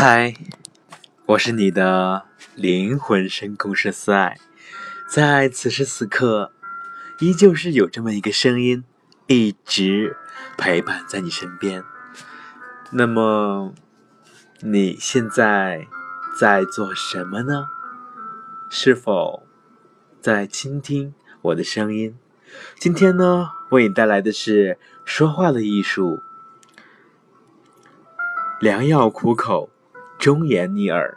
嗨，我是你的灵魂深空师四爱，在此时此刻，依旧是有这么一个声音，一直陪伴在你身边。那么，你现在在做什么呢？是否在倾听我的声音？今天呢，为你带来的是说话的艺术。良药苦口，忠言逆耳。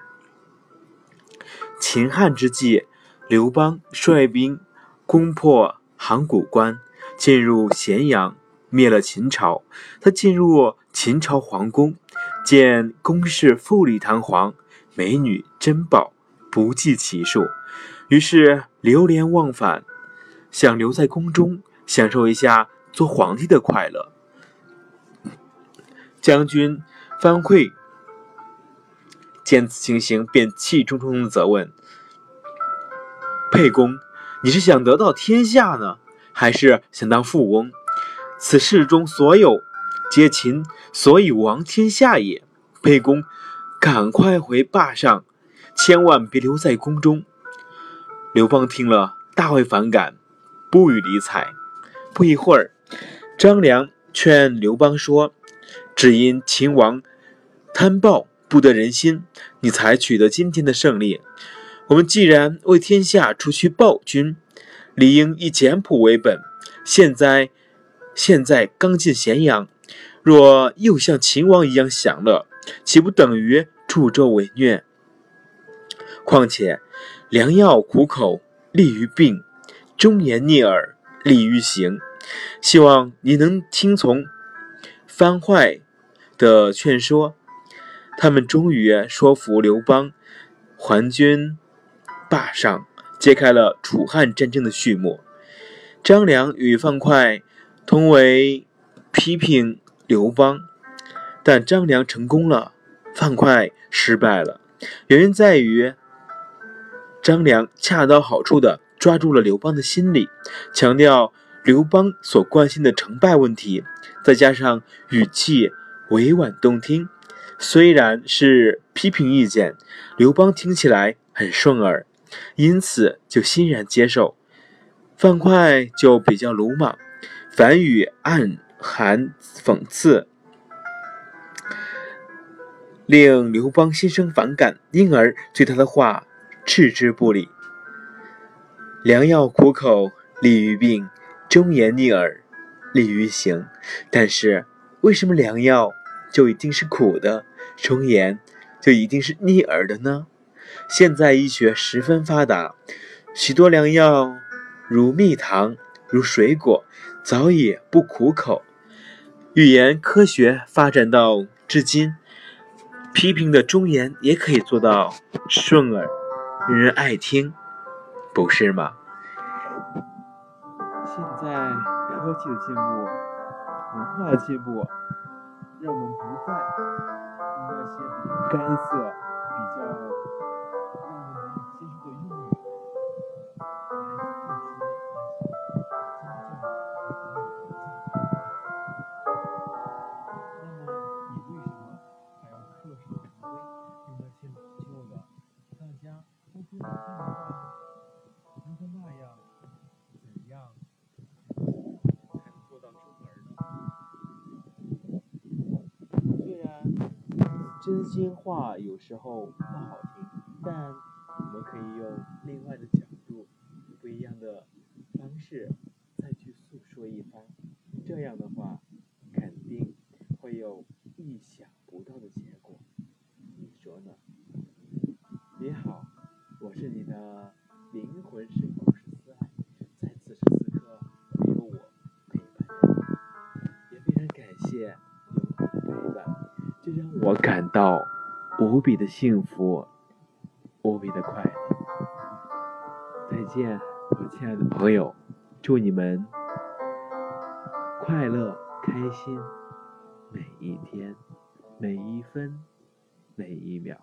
秦汉之际，刘邦率兵攻破函谷关，进入咸阳，灭了秦朝。他进入秦朝皇宫，见宫室富丽堂皇，美女珍宝不计其数，于是流连忘返，想留在宫中享受一下做皇帝的快乐。将军。樊哙见此情形，便气冲冲的责问：“沛公，你是想得到天下呢，还是想当富翁？此事中所有，皆秦所以亡天下也。沛公，赶快回霸上，千万别留在宫中。”刘邦听了，大为反感，不予理睬。不一会儿，张良劝刘邦说：“只因秦王。”贪暴不得人心，你才取得今天的胜利。我们既然为天下除去暴君，理应以简朴为本。现在，现在刚进咸阳，若又像秦王一样享乐，岂不等于助纣为虐？况且，良药苦口利于病，忠言逆耳利于行。希望你能听从樊哙的劝说。他们终于说服刘邦还军霸上，揭开了楚汉战争的序幕。张良与樊哙同为批评刘邦，但张良成功了，樊哙失败了。原因在于张良恰到好处地抓住了刘邦的心理，强调刘邦所关心的成败问题，再加上语气委婉动听。虽然是批评意见，刘邦听起来很顺耳，因此就欣然接受。樊哙就比较鲁莽，反语暗含讽刺，令刘邦心生反感，因而对他的话置之不理。良药苦口利于病，忠言逆耳利于行。但是，为什么良药就一定是苦的？忠言就一定是逆耳的呢？现在医学十分发达，许多良药如蜜糖、如水果，早已不苦口。语言科学发展到至今，批评的忠言也可以做到顺耳，令人爱听，不是吗？现在科技的进步，文化的进步，让我们不再。那些比较干涩、比较让人难以接受的用语，来那么，你为什么还要恪守成规，用那些老旧的、大家都会听的话呢？如果那样，怎样真心话有时候不好听，但我们可以用另外的角度、不一样的方式再去诉说一番。这样的话，肯定会有意想不到的结果。你说呢？你好，我是你的灵魂深空师思让我感到无比的幸福，无比的快乐。再见，我亲爱的朋友，祝你们快乐开心每一天，每一分，每一秒。